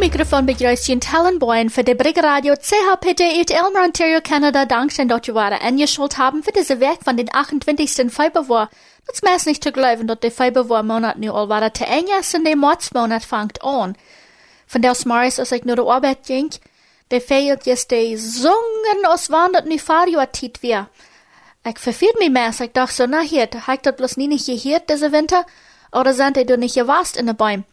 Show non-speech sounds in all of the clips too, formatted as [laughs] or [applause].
microfoon begrüßt Jen Tallenboyen für die Brigge Radio CHPD uit Elmer, Ontario, Canada. Dankeschön, dass ihr waren eingeschult haben für diese Werk von den 28. Februar. Das ist nicht zu glauben, dass der Februarmonat nu al war. Der Enges und der Märzmonat fängt an. Von der Maris, als ich nur der Arbeit ging, der fehlt jetzt die Sungen, als wann das nu Fahrjahrtit wir. Ich verfiel mich mehr, ich dachte so, na hier, ich das bloß nie nicht gehört, diese Winter? Oder sind die du nicht gewasst in den Bäumen?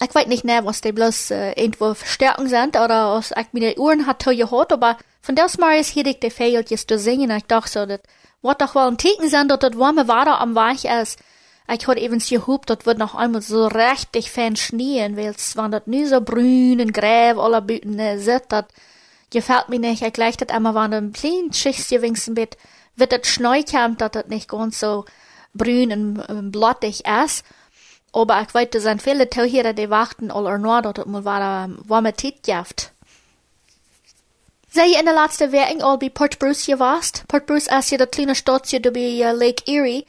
Ich weiß nicht mehr, was die bloß äh, irgendwo Verstärken sind oder was ich mit den Uhren hat gehört, aber von der Maris hier ich die fehlt jetzt zu singen. Ich dachte so, das wird doch wohl ein Ticken sein, dass das warme Wasser am Weich ist. Ich hab eben gehupt, das wird noch einmal so richtig fein schneien, weil es waren das nie so brün und gräb, aller Büten äh, sit, das gefällt mir nicht. Ich gleich das einmal waren ein klein Schichtchen wenigstens mit, wird das Schnee kommt, dass das nicht ganz so brün und, und blottig ist. Aber ich weiß, da viele Tauhierer, die warten all nur, es mal war, warme gibt. Sei in der letzten Woche all bei Port Bruce gewast? Port Bruce ist ja der kleine Stadt hier bei Lake Erie.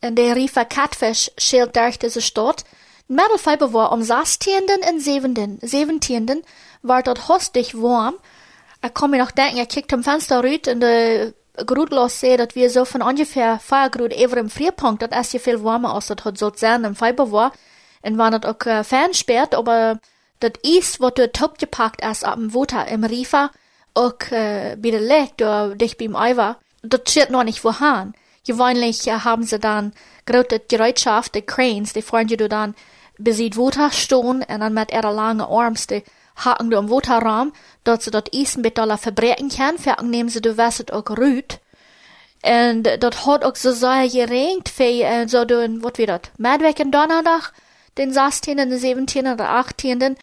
Und der Riefer Catfish schält durch diese Stadt. Mittelfeiber war am 16. und 7. 17. war dort hostig warm. Ich kann mir noch denken, ich kickt am Fenster raus und der Grudlos sehe, dass wir so von ungefähr 4 Grad über im Frierpunkt, das ist ja viel warmer als das hat so sein im Feiber war. Und war das auch äh, fernsperrt, aber das Eis, was dort top gepackt ist, ab dem Water im Riefer, auch äh, bei der Lake, da dicht beim Eiver, das steht noch nicht vorhanden. Gewöhnlich äh, haben sie dann große Gerätschaft, die Cranes, die fahren du dann bis sie Water stehen und dann mit ihrer langen Arms, die haken du am Waterraum, dort sie dort Eisen mit dollar verbrechen kann, für nehmen sie du weißt auch rüt. Und dort hat auch so sehr geregnet, für, äh, so du, was wird das, Mittwoch und Donnerstag, den 16., den 17. oder 18.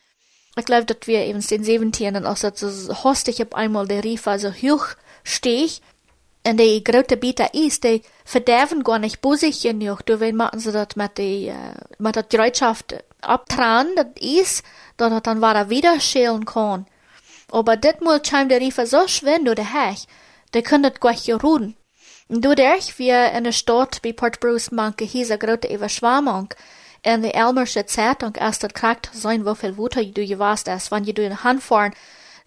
Ich glaube, dass wir eben den 17. auch so hostig auf einmal der Riefer so hoch steht, und die grote Bieter is, die verderven gar nicht busig genug. Du wenn machen sie das mit die, mit der Gerätschaft abtragen, das is, dass er dann wieder wieder schälen kann. Aber dit mal scheint der Riefer so schwer durch der Hech, der das gleich ruhen. Dadurch, wir in der Stadt bei Port Bruce manche hier grote Überschwemmung, in der Elmersche Zeitung erst das kragt sein, wie viel Wutter du gewasst hast, wenn du in Hand fahren,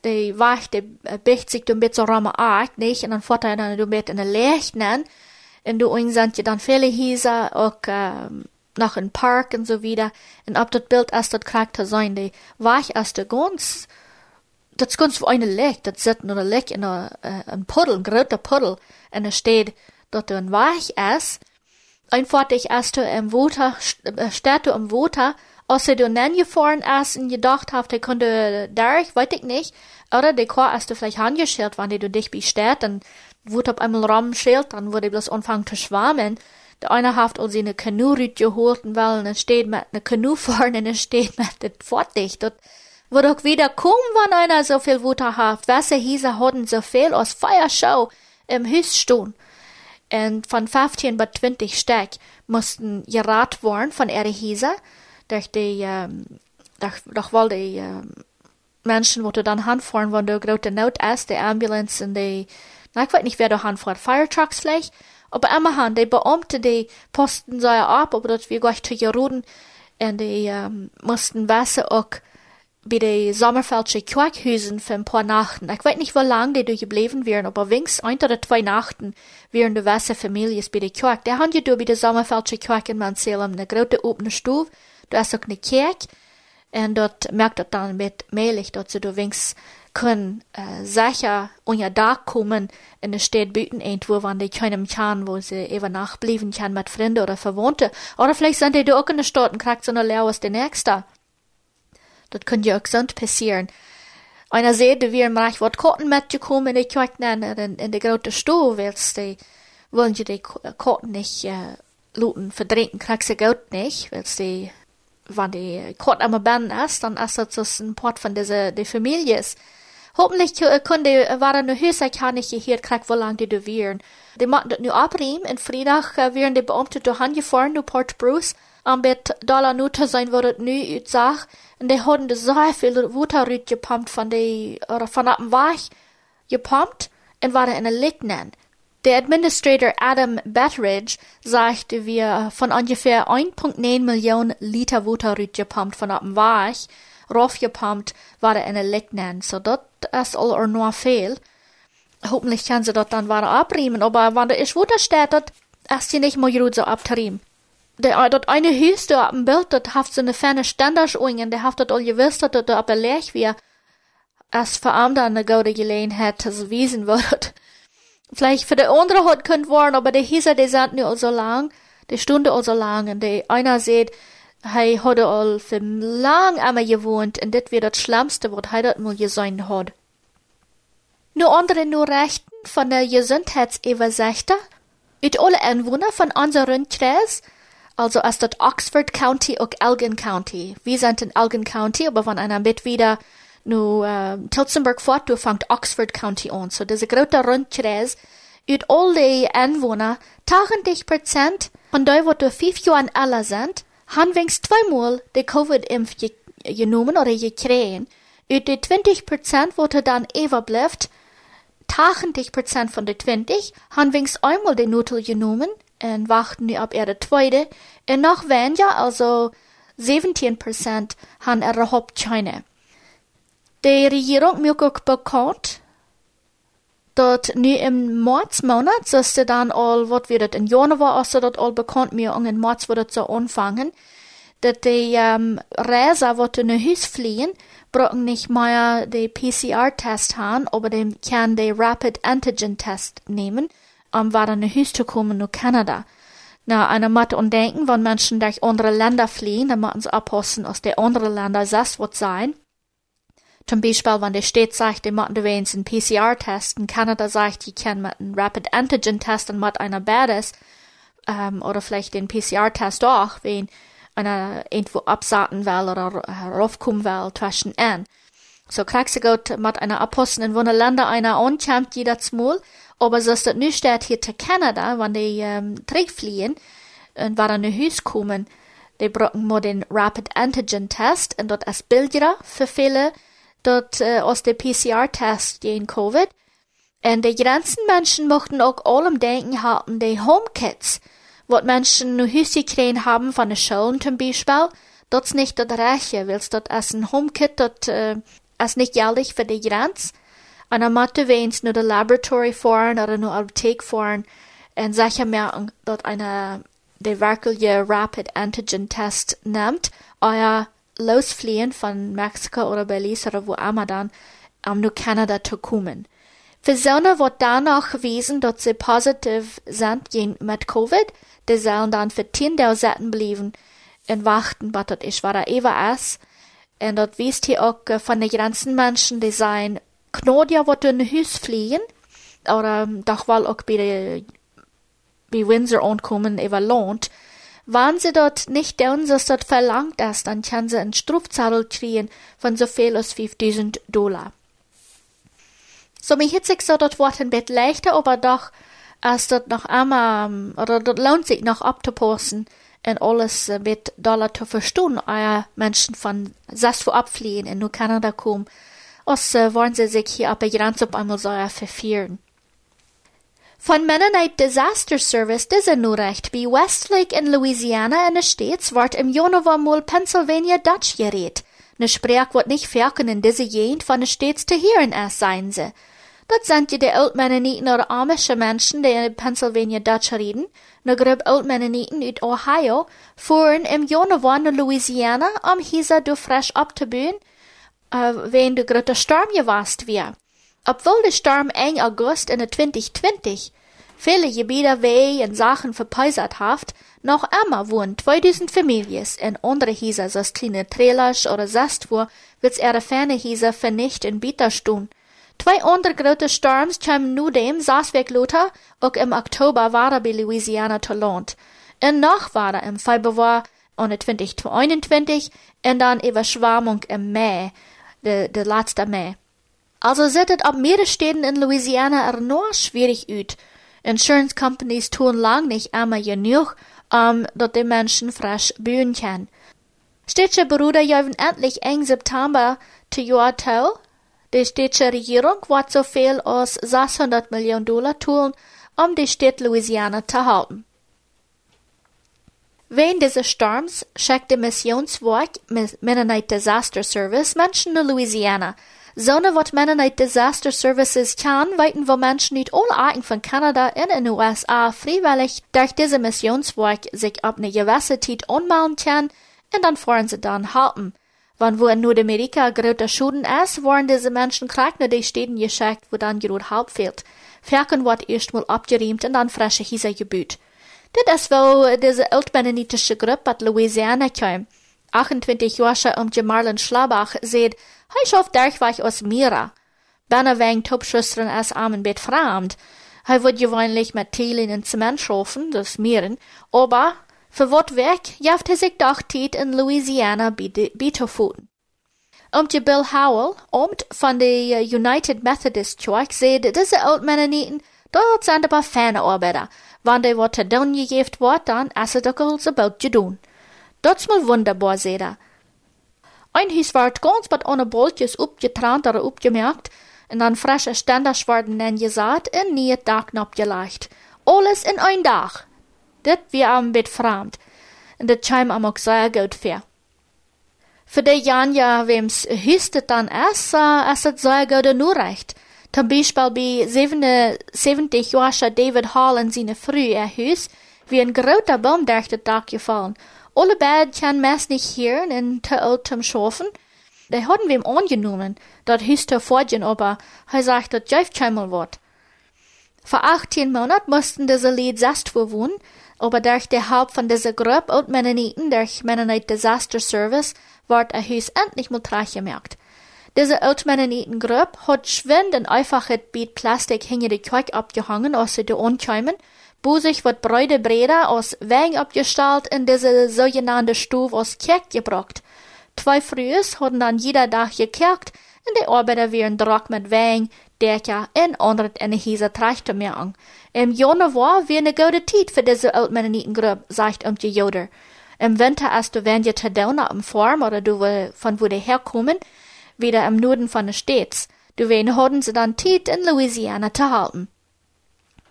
de wacht, de bicht sich een beetje ramme aard, nicht? En dan fort hij dan beetje in de licht nen. En du sind je dan viele Häuser, auch ähm, noch ein Park und so wieder. Und ob das Bild erst das Charakter sein, die wach erst ganz, das ganz für eine Licht, das sitzt nur ein Licht in einer, äh, ein Puddel, ein großer Puddel, und es steht, dort ein wach ist. Einfach ich erst im Water, steht du im Water, als du dann gefahren ist und gedacht hast, der könnte durch, weiß ich nicht. Oder der Chor du vielleicht angeschert, wenn du dich bestellt, dann wurde auf einmal rumschelt, dann wurde bloß anfangen zu schwammen. Der eine hat also eine Kanurüt geholt, weil er steht mit einer Kanu [laughs] vorne und er steht mit dem Fortdicht. Das wird auch wieder kommen, wenn einer so viel Wutter hat. Wasser hieße hatten so viel aus Feuershow im stehen. Und von 15 bis 20 Stück mussten gerat worden von ihrer Hieser durch die, ähm, durch, durch weil die ähm, Menschen, wo du dann handfahren, wenn du große Not ist, die Ambulance und die, na, ich weiß nicht, wer da handfährt, Firetrucks vielleicht, aber immerhin, die Beamte, die posten so ab, aber dort wir gleich zu Jeruden, und die ähm, mussten Wasser auch bei den Sommerfeldsche Quackhüsen für ein paar Nachten. Ich weiß nicht, wie lange die durchgeblieben wären, aber wenigstens ein oder zwei Nachten wären die Wasserfamilien bei den Quack. Der haben ja bei den Sommerfeldsche Quack in Mansalem eine große offene Stube, Du hast ook een kerk en dort merkt dat dan met meilig dat ze du wenigstens können äh, sicher unter Dach kommen in der Stadt büten irgendwo, wann die keinem kann, wo sie eben nachblieben kann mit Freunden oder Verwandten. Oder vielleicht sind die auch in der Stadt und kriegt so eine Lehr aus der Nächste. Das könnte ja auch sonst passieren. Einer sieht, wir im Reich wird Karten mitgekommen die Kirche in, in der großen Stuhl, weil die, wollen die Karten nicht, äh, looten, verdrängen, kriegt sie Geld nicht, weil die wann die kort am Ben ist, dann ist das ein Port von dieser die Familie ist. Hoffentlich kunde waren nu höchst kann ich hier krieg, wo lang die wären. Die machen das nu abriem, in Freitag wären die Beamte durch angefahren, du Port Bruce, am bet Dollar nu zu sein, das nu utsach, und die haben so viel Wuterrüt gepumpt von die, oder von dem Weich gepumpt, und waren in der Lignen. Der Administrator Adam Betteridge sagte, wir von ungefähr 1,9 Millionen Liter Wasser gepumpt von dem Weich, raufgepumpt, war er eine Lecknen. So dort ist all er nur fehl. Hoffentlich kann sie dort dann wieder abriemen, aber wenn der ist wunder steht, ist sie nicht mehr gut so abzuriemen. Der, dort eine Hüs da auf dem Bild, dort haft so eine feine Standardschwingen, der haft dort all gewiss, dort dort ab Lech wie, als für andere eine gute Gelegenheit, das wiesen wird. Vielleicht für der andere hat könnt worden, aber der hieß der sind nicht so lang, die Stunde so lang, und der einer sieht, Hij had al für lang einmal gewohnt und das wird das Schlimmste, was hij dat mal gesehen hat. Nur andere nur Rechten von der Gesundheitsübersichter, ut alle Einwohner von unseren Kreis, also als das Oxford County und Elgin County. Wir sind in Elgin County, aber wenn einer mit wieder nu äh, Tilsonburg fort, du fängt Oxford County an. So diese große Rundkreis, ut alle Einwohner, 80 Prozent von denen, wo du fünf Jahren älter sind, han wenigstens zweimal de Covid-Impf genommen oder gekriegt. Ut de 20 Prozent, wo er dann überbleibt, 80 Prozent von de 20 han wenigstens einmal de Nutel genommen und warten nu ab ihre zweite. Und noch weniger, also 17 Prozent, han er überhaupt keine. Die Regierung auch bekannt, dat nu im März Monat, so ist dann all, wat wird in Januar, also dat all bekannt mir, und in März wird so anfangen, dat die ähm, Reiser, wat in Hus fliehen, brauchen nicht mehr den PCR-Test haben, aber dem kann den Rapid Antigen-Test nehmen, um wieder in Hus zu kommen nach Kanada. Na, einer macht und denken, wenn Menschen durch andere Länder fliehen, dann müssen sie abpassen, aus den anderen Ländern das wird sein. Zum Beispiel, wenn der Staat sagt, die machen wenigstens einen PCR-Test, und Kanada sagt, die können mit einem Rapid Antigen-Test und mit einer Bades, ähm, oder vielleicht den PCR-Test auch, wenn einer irgendwo absaten will oder raufkommen will zwischen an. So kriegst du gut mit einer Apostel in wohnen Länder einer ankommt jedes Mal, aber so ist das nicht steht hier zu Kanada, wenn die ähm, fliehen und wenn an Haus kommen, die brauchen mal den Rapid Antigen Test und dort als Bilder für viele, dort äh, aus der PCR-Test gegen Covid. Und die ganzen Menschen mochten auch allem denken haben, die HomeKits, wat Menschen nu Hüsse kriegen haben von der Schulen zum Beispiel, dort nicht das Reiche, weil dort als ein HomeKit dort, äh, als nicht jährlich für die Grenz. Und dann musste wenigstens nur der Laboratory fahren oder nur Apotheke fahren und sicher merken, dort eine, der wirkliche Rapid Antigen Test nimmt, euer losfliehen von Mexiko oder Belize oder wo immer dann, um nach Kanada zu kommen. Für Personen wird danach wiesen, dass sie positiv sind mit Covid, die sollen dann für 10.000 bleiben und warten, was das ist, was da ewa ist. Und das wisst hier auch äh, von den ganzen Menschen, die sein, Knodia wird in Hus fliehen, oder ähm, doch wohl auch bei, bei Windsor ankommen, ewa lohnt, wenn sie dort nicht tun, was dort verlangt ist, dann können sie einen Strafzahl kriegen von so viel als 5000 Dollar. So, mir hitzt sich so dort ein bisschen leichter, aber doch, als dort noch einmal, ähm, oder dort lohnt sich noch abzupassen und alles äh, mit Dollar zu verstehen, euer Menschen von Sasfu abfliehen und nur Kanada kommen, als äh, wollen sie sich hier aber ganz auf einmal so verfehlen. Von Mennonite Disaster Service diese nur recht, wie Westlake in Louisiana in States wird im Januar mal Pennsylvania Dutch geredet. Ne Sprech wird nicht ferken in diese Gegend von States zu hören es sein sie. Dat sind die Altmennoniten oder amische Menschen, die in Pennsylvania Dutch reden. Ne groep Altmennoniten uit Ohio fuhren im Januar nach Louisiana, um hier du frisch abzubühen, uh, wenn du große Sturm gewast wir. Obwohl der Sturm eng August in 2020 viele Gebiete weh und Sachen verpeisert haft, noch immer wohnen 2000 Familien in andere Häuser, so kleine Trailers oder Sastwur, wird's ihre ferne Häuser vernicht in Bieterstun. Zwei andere große Sturms kamen nu dem Saasweg Luther, auch im Oktober war er bei Louisiana zu Land. Und noch war er im Februar 2021 und dann Überschwemmung im Mai, der, der letzte Mai. Also sieht es ab mehrere Städten in Louisiana enorm schwierig aus. Insurance Companies tun lang nicht immer genug, um dass die Menschen frisch bühen können. Städtische Bruder jäven endlich eng September zu Jahr die städtische Regierung wird so viel als 600 Millionen Dollar tun, um die Stadt Louisiana zu halten. Während dieses Sturms schickt der Missionswerk Mennonite Disaster Service Menschen in Louisiana. Zone wat Mennonite Disaster Services kann, weiten wo Menschen nicht alle Arten von Kanada in den USA freiwillig durch diese Missionswerk sich ab eine gewisse Zeit anmelden kann und dann fahren sie dann halten. Wann wo in Nordamerika große Schulden ist, waren diese Menschen krank nach die Städten geschickt, wo dann gerade halb fehlt. Ferken wird erstmal abgeriemt und dann frische Häuser gebaut. Dit is wo diese altmennonitische Gruppe aus Louisiana kam. 28 Jahre um Marlon Schlabach seht, hij schafft dergweg aus Mira. Bijna wegen Topschüstern armen bet fremd. Hij wordt gewöhnlich mit Teilen und Zement schaffen, das Mieren, aber für wat Werk jaft er sich doch Tiet in Louisiana. Um die Bill Howell, Amt von der United Methodist Church, seht diese Altmennoniten, dort sind aber ferne Arbeiter, Wanneer wat te doen gegeven wordt, dan is het ook al about je doen. Dat is mal wunderbar, zei Ein huis werd ganz met ohne boltjes opgetrant oder opgemerkt, en dan frische stenders worden en gezaad en nie het dak opgelegd. Alles in ein dag. Dit wie am bit vreemd. En dit chim am ook zeer goed ver. Für de Janja, wem's hüstet dann uh, is het zeer goed nur recht. Zum Beispiel bei 70 Jahren David Hall in seine frühe Haus, wie ein großer Baum durch das Dach gefallen. Alle beiden kann meist nicht hören und te alt zum Schaffen. Die hatten wir angenommen, das Haus zu fortgehen, aber er sagt, das jäuft keinmal wird. Vor 18 Monaten mussten diese Lied selbst wohnen, aber durch die Haupt von dieser Gruppe und Mennoniten, durch Mennonite Disaster Service, wird ein Haus endlich mal gemerkt. Diese Altmennonitengruppe hat schwind und einfach het Biet Plastik hinter die Kirche abgehangen, aus sie Onkeimen, wo sich wat breite Breder aus Wegen abgestellt in diese sogenannte Stufe aus Kirch gebracht. Zwei Frühs hatten dann jeder Tag gekerkt, und die Arbeiter wären drock mit Wegen, Decker und andere in die Häuser treichte mehr an. Im Januar wäre eine gute Zeit für diese Altmennonitengruppe, sagt um die Joder. Im Winter, als du wenn je te down am Farm oder du von wo die herkommen, wieder im Norden von den States. Deswegen hatten sie dann Zeit in Louisiana zu halten.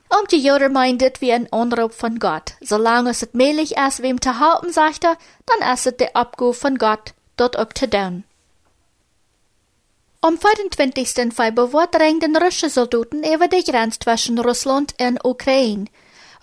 Und die Joder meintet wie ein Anruf von Gott. Solange es möglich ist, wem zu halten, sagt er, dann ist es der Abruf von Gott, dort auch zu tun. Am 25. Februar drängten russische Soldaten über die Grenze zwischen Russland und Ukraine.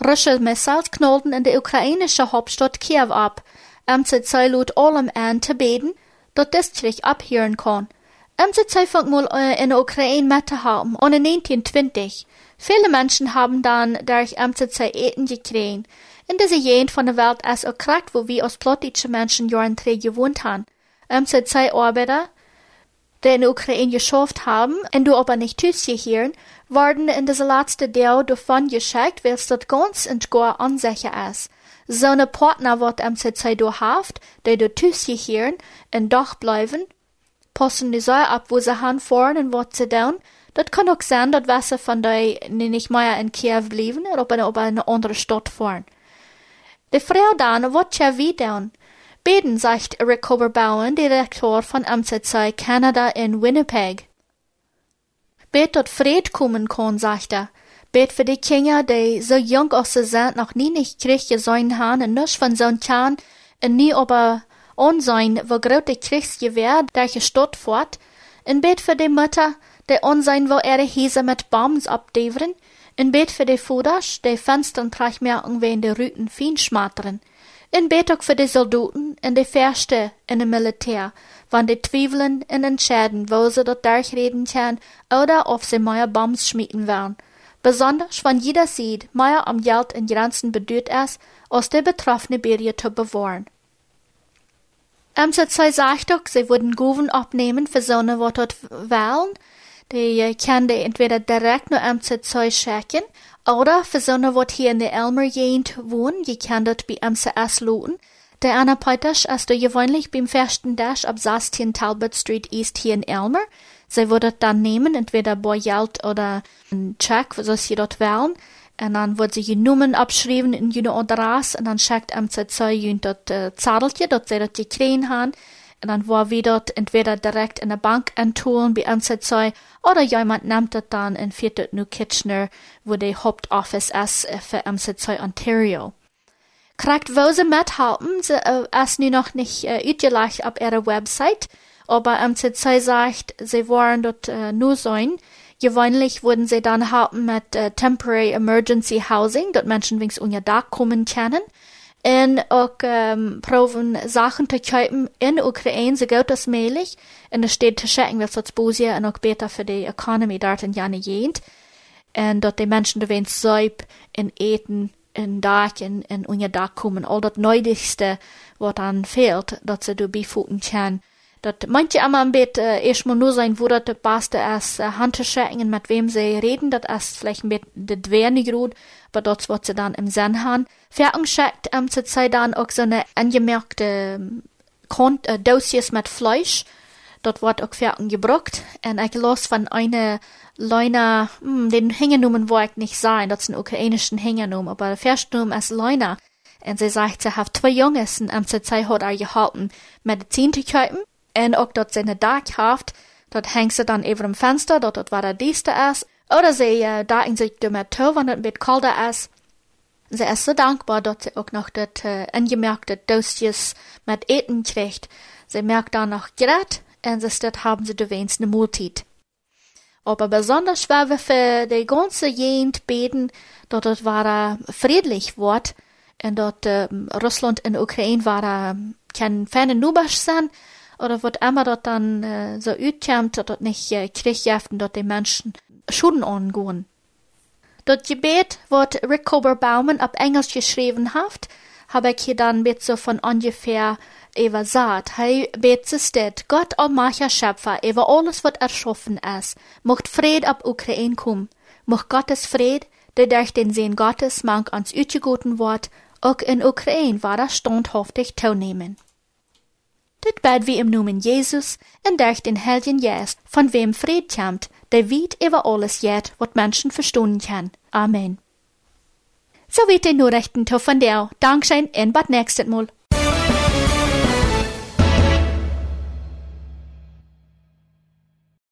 Russische Missiles knallten in die ukrainische Hauptstadt Kiew ab. Um zu Zeit allem an zu beten, dat District abhören kann. Um die Zeitpunkt mal äh, in der Ukraine mitzuhaben, in 1920. Viele Menschen haben dann durch MCC Eten gekriegt. In dieser Gegend von der Welt ist auch gerade, wo wir als plottische Menschen Jahren drei gewohnt haben. MCC Arbeiter, die in der Ukraine geschafft haben, und du aber nicht hören, werden in dieser letzten Teil davon geschickt, weil es dort ganz und gar unsicher ist. Seine Partner wird MCC durchhaft, die dort hören und doch bleiben, passen die Säure ab, wo sie fahren und was sie tun. Das kann auch sein, dass Wasser von der nicht mehr in Kiew bleiben oder ob eine andere Stadt fahren. Die Frau dann wird ja wie tun. Beten, sagt Rick Oberbauen, Direktor von MCC Canada in Winnipeg. Bet dort Fried kommen kann, sagt er. Bet für die Kinder, die so jung aus sind, noch nie nicht Krieg gesehen haben und nicht von so einem und nie aber onzijn wo grote Kriegsgewehr der Stadt fort, in bet für die Mutter, die onzijn wo ihre Häuser mit Bombs abdeveren, in bet für die Fuders, die Fenstern merken wie in die Rüten fin schmattern, in bet auch für die Soldaten, in die Fährste, in dem Militär, wann die Zwiefeln in entscheiden, wo sie dort durchreden können, oder ob sie mehr Bombs schmieden werden. Besonders, wenn jeder sieht, mehr am Geld in Grenzen bedeutet es, aus der betroffene Berie zu bewahren. Um, so zij zegt ook, ze würden Goven opnemen für so eine wat dort wählen. Die die entweder direkt nur MCC schicken, oder für so eine wat hier in der Elmer Gegend wohnen, je kann dort bei MCS loten. Der Anna Peuters ist du gewöhnlich beim festen Dash ab 16 Talbot Street East hier in Elmer. Sie würde dann nehmen, entweder Geld oder ein Check, was sie dort wählen. En dan wordt ze je noemen abschrijven in je adres en dan schickt MCC je dat uh, zadeltje dat ze dat gekregen haben. En dan wordt we dat entweder direkt in de bank antun bij MCC oder jemand nimmt dat dan en viert het nu Kitchener, wo de Hauptoffice ist für MCC Ontario. kriegt, wo sie mithalten. Sie äh, ist nu noch nicht äh, utgelegt auf ihrer Website, aber sie sagt, sie wollen dort äh, nur sein. Gewöhnlich wurden sie dann halten mit äh, Temporary Emergency Housing, dort Menschen wings unter Dach kommen können. Und auch ähm, proben Sachen zu kaufen in Ukraine so gut als möglich. Und es steht zu checken, was das Böse und auch besser für die Economy dort in Jana jent. Und dort die Menschen da wenn Säub in Eten in Dach in, in unter Dach kommen. All das Nötigste, was dann fehlt, dass sie du befunden können dat manche einmal ein bisschen äh, erstmal nur sein, das Beste ist, äh, Handschrecken, mit wem sie reden, das ist vielleicht ein bisschen das dort wird sie dann im Sinn haben. Fertig schickt ähm, zur Zeit dann auch so eine angemerkte ähm, äh, Dossiers mit Fleisch, dort wird auch fertig gebrockt, und ich los von einer Leuna, hm, den Hängenumen wo ich nicht sein, das ein ukrainischen Hängenum, aber der Verstnum ist Leuna. Und sie sagt, sie hat zwei Jungs, und am Zeit hat er gehalten, Medizin zu kaufen, en ook dat ze dak heeft, dat hangt ze dan over een venster, dat het waar dieste is. Oder ze uh, dagen zich ermee toe, wanneer het een beetje kolder is. Ze is zo dankbaar dat ze ook nog dat uh, ingemerkte doosjes met eten krijgt. Ze merkt dan nog gered en ze dat haben ze de wenigste Multit. Aber besonders schwer wir für die ganze Jent beten, dort es war friedlich wird, und dort uh, Russland und Ukraine war kein ferne Nubasch sein, oder wird immer dort dann äh, so utkämmt, dass dort nicht äh, kriegjäften dort die Menschen Schulden angehen. Dort Gebet, wird Rick Cober Bauman ab Englisch geschrieben haft, habe ich hier dann mit so von ungefähr über sagt, hey, betet Gott allmächtiger Schöpfer, über alles, was erschaffen ist, mocht Fried ab Ukraine kommen, mocht Gottes Fried, der durch den Sehen Gottes mank ans Utgeguten Wort, auch in Ukraine war er standhaftig teilnehmen. Dit bad wie im Namen Jesus en durch den Heiligen Geist, von wem Fried kommt, der weit über alles jet, wat Menschen verstehen kann. Amen. So wird die Nachrichten von der. Dankeschön und bis nächstes Mal.